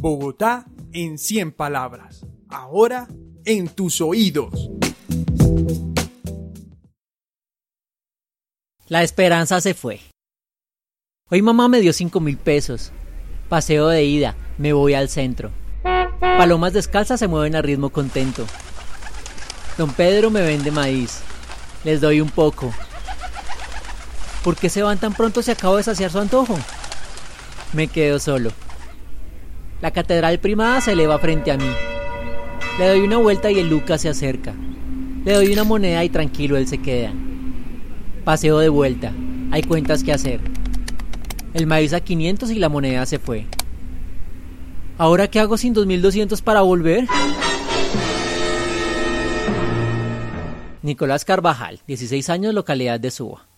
Bogotá en 100 palabras. Ahora en tus oídos. La esperanza se fue. Hoy mamá me dio cinco mil pesos. Paseo de ida, me voy al centro. Palomas descalzas se mueven a ritmo contento. Don Pedro me vende maíz. Les doy un poco. ¿Por qué se van tan pronto si acabo de saciar su antojo? Me quedo solo. La catedral primada se eleva frente a mí. Le doy una vuelta y el Lucas se acerca. Le doy una moneda y tranquilo él se queda. Paseo de vuelta. Hay cuentas que hacer. El maíz a 500 y la moneda se fue. ¿Ahora qué hago sin 2200 para volver? Nicolás Carvajal, 16 años, localidad de Suba.